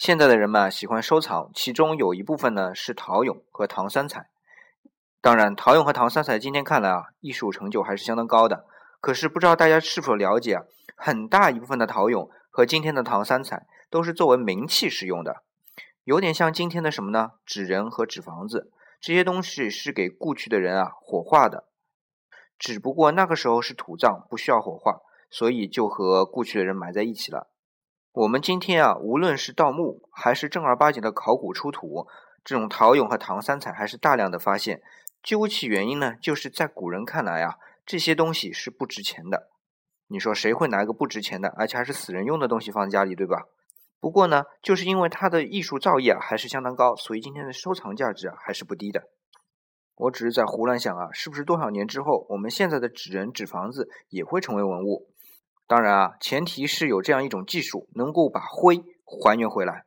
现在的人们啊喜欢收藏，其中有一部分呢是陶俑和唐三彩。当然，陶俑和唐三彩今天看来啊，艺术成就还是相当高的。可是不知道大家是否了解啊，很大一部分的陶俑和今天的唐三彩都是作为冥器使用的，有点像今天的什么呢？纸人和纸房子这些东西是给故去的人啊火化的，只不过那个时候是土葬，不需要火化，所以就和故去的人埋在一起了。我们今天啊，无论是盗墓还是正儿八经的考古出土，这种陶俑和唐三彩还是大量的发现。究其原因呢，就是在古人看来啊，这些东西是不值钱的。你说谁会拿个不值钱的，而且还是死人用的东西放家里，对吧？不过呢，就是因为它的艺术造诣啊还是相当高，所以今天的收藏价值啊还是不低的。我只是在胡乱想啊，是不是多少年之后，我们现在的纸人、纸房子也会成为文物？当然啊，前提是有这样一种技术，能够把灰还原回来。